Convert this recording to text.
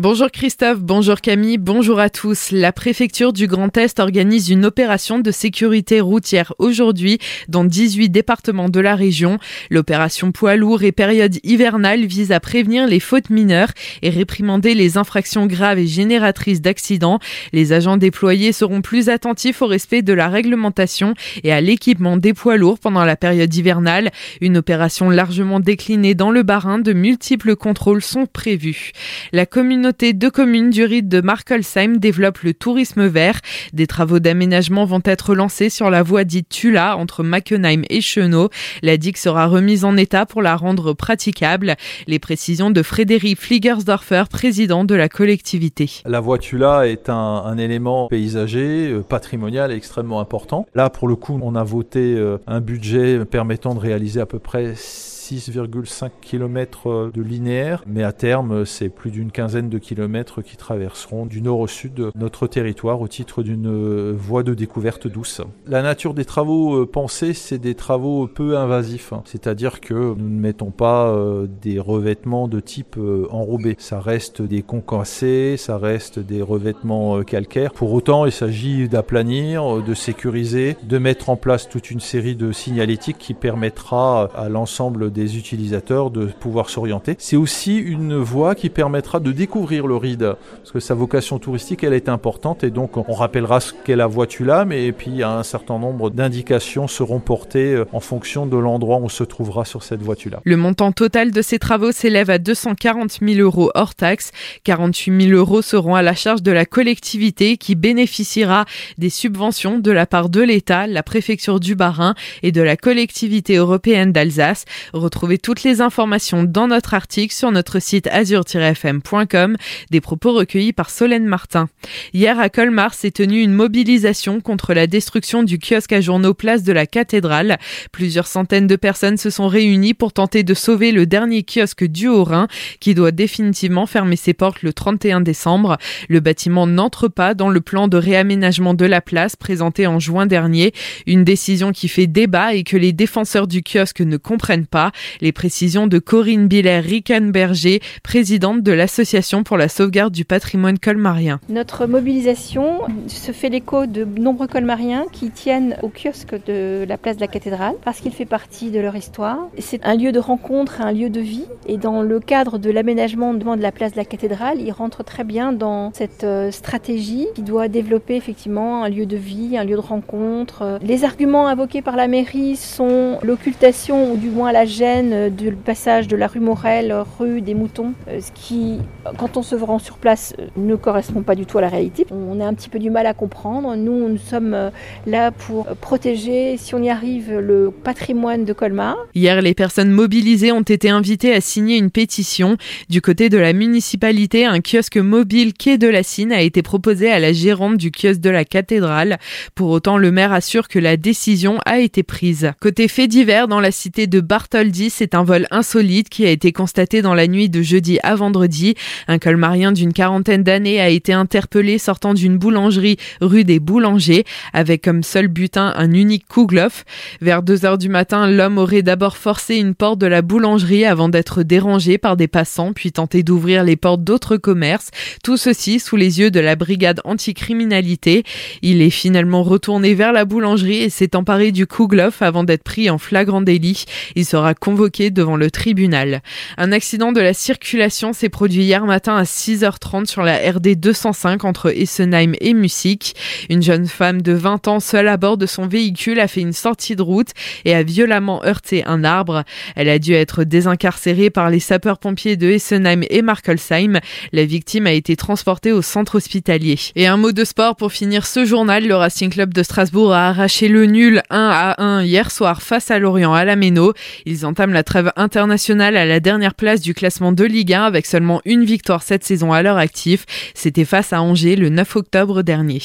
Bonjour Christophe, bonjour Camille, bonjour à tous. La préfecture du Grand Est organise une opération de sécurité routière aujourd'hui dans 18 départements de la région. L'opération poids lourd et période hivernale vise à prévenir les fautes mineures et réprimander les infractions graves et génératrices d'accidents. Les agents déployés seront plus attentifs au respect de la réglementation et à l'équipement des poids lourds pendant la période hivernale. Une opération largement déclinée dans le Barin, de multiples contrôles sont prévus. La communauté de communes du rite de Markolsheim développe le tourisme vert. Des travaux d'aménagement vont être lancés sur la voie dite Tula entre Mackenheim et Chenot. La digue sera remise en état pour la rendre praticable. Les précisions de Frédéric Fliegersdorfer, président de la collectivité. La voie Tula est un, un élément paysager, euh, patrimonial extrêmement important. Là, pour le coup, on a voté euh, un budget permettant de réaliser à peu près 6,5 km de linéaire, mais à terme, c'est plus d'une quinzaine de kilomètres qui traverseront du nord au sud notre territoire au titre d'une voie de découverte douce. La nature des travaux euh, pensés, c'est des travaux peu invasifs, hein. c'est-à-dire que nous ne mettons pas euh, des revêtements de type euh, enrobé. Ça reste des concassés, ça reste des revêtements calcaires. Pour autant, il s'agit d'aplanir, de sécuriser, de mettre en place toute une série de signalétiques qui permettra à l'ensemble des des utilisateurs de pouvoir s'orienter. C'est aussi une voie qui permettra de découvrir le RID, parce que sa vocation touristique, elle est importante, et donc on rappellera ce qu'est la voie Tulam, et puis un certain nombre d'indications seront portées euh, en fonction de l'endroit où on se trouvera sur cette voie Tulam. Le montant total de ces travaux s'élève à 240 000 euros hors taxe. 48 000 euros seront à la charge de la collectivité qui bénéficiera des subventions de la part de l'État, la préfecture du Bas-Rhin et de la collectivité européenne d'Alsace. Retrouvez toutes les informations dans notre article sur notre site azur-fm.com, des propos recueillis par Solène Martin. Hier à Colmar s'est tenue une mobilisation contre la destruction du kiosque à journaux place de la cathédrale. Plusieurs centaines de personnes se sont réunies pour tenter de sauver le dernier kiosque du Haut-Rhin qui doit définitivement fermer ses portes le 31 décembre. Le bâtiment n'entre pas dans le plan de réaménagement de la place présenté en juin dernier, une décision qui fait débat et que les défenseurs du kiosque ne comprennent pas. Les précisions de Corinne Biller-Rickenberger, présidente de l'Association pour la sauvegarde du patrimoine colmarien. Notre mobilisation se fait l'écho de nombreux colmariens qui tiennent au kiosque de la place de la cathédrale parce qu'il fait partie de leur histoire. C'est un lieu de rencontre, un lieu de vie et dans le cadre de l'aménagement de la place de la cathédrale, il rentre très bien dans cette euh, stratégie qui doit développer effectivement un lieu de vie, un lieu de rencontre. Les arguments invoqués par la mairie sont l'occultation ou du moins la gêne du passage de la rue Morel, rue des Moutons, euh, ce qui, quand on se rend sur place, euh, ne correspond pas du tout à la réalité. On a un petit peu du mal à comprendre. Nous, nous sommes euh, là pour protéger, si on y arrive, le patrimoine de Colmar. Hier, les personnes mobilisées ont été invitées à signer une pétition. Du côté de la municipalité, un kiosque mobile quai de la Cine a été proposé à la gérante du kiosque de la cathédrale. Pour autant, le maire assure que la décision a été prise. Côté fait divers, dans la cité de Bartholdi, c'est un vol insolite qui a été constaté dans la nuit de jeudi à vendredi. Un colmarien d'une quarantaine d'années a été interpellé sortant d'une boulangerie rue des Boulangers avec comme seul butin un unique kouglof. Vers 2 heures du matin, l'homme aurait d'abord forcé une porte de la boulangerie avant d'être dérangé par des passants puis tenté d'ouvrir les portes d'autres commerces. Tout ceci sous les yeux de la brigade anticriminalité. Il est finalement retourné vers la boulangerie et s'est emparé du kouglof avant d'être pris en flagrant délit. Il sera convoqué devant le tribunal. Un accident de la circulation s'est produit hier matin à 6h30 sur la RD 205 entre Essenheim et Mussig. Une jeune femme de 20 ans seule à bord de son véhicule a fait une sortie de route et a violemment heurté un arbre. Elle a dû être désincarcérée par les sapeurs-pompiers de Essenheim et Markelsheim. La victime a été transportée au centre hospitalier. Et un mot de sport pour finir ce journal. Le Racing Club de Strasbourg a arraché le nul 1 à 1 hier soir face à Lorient à la Méno. Ils ont entame la trêve internationale à la dernière place du classement de Ligue 1 avec seulement une victoire cette saison à leur actif. C'était face à Angers le 9 octobre dernier.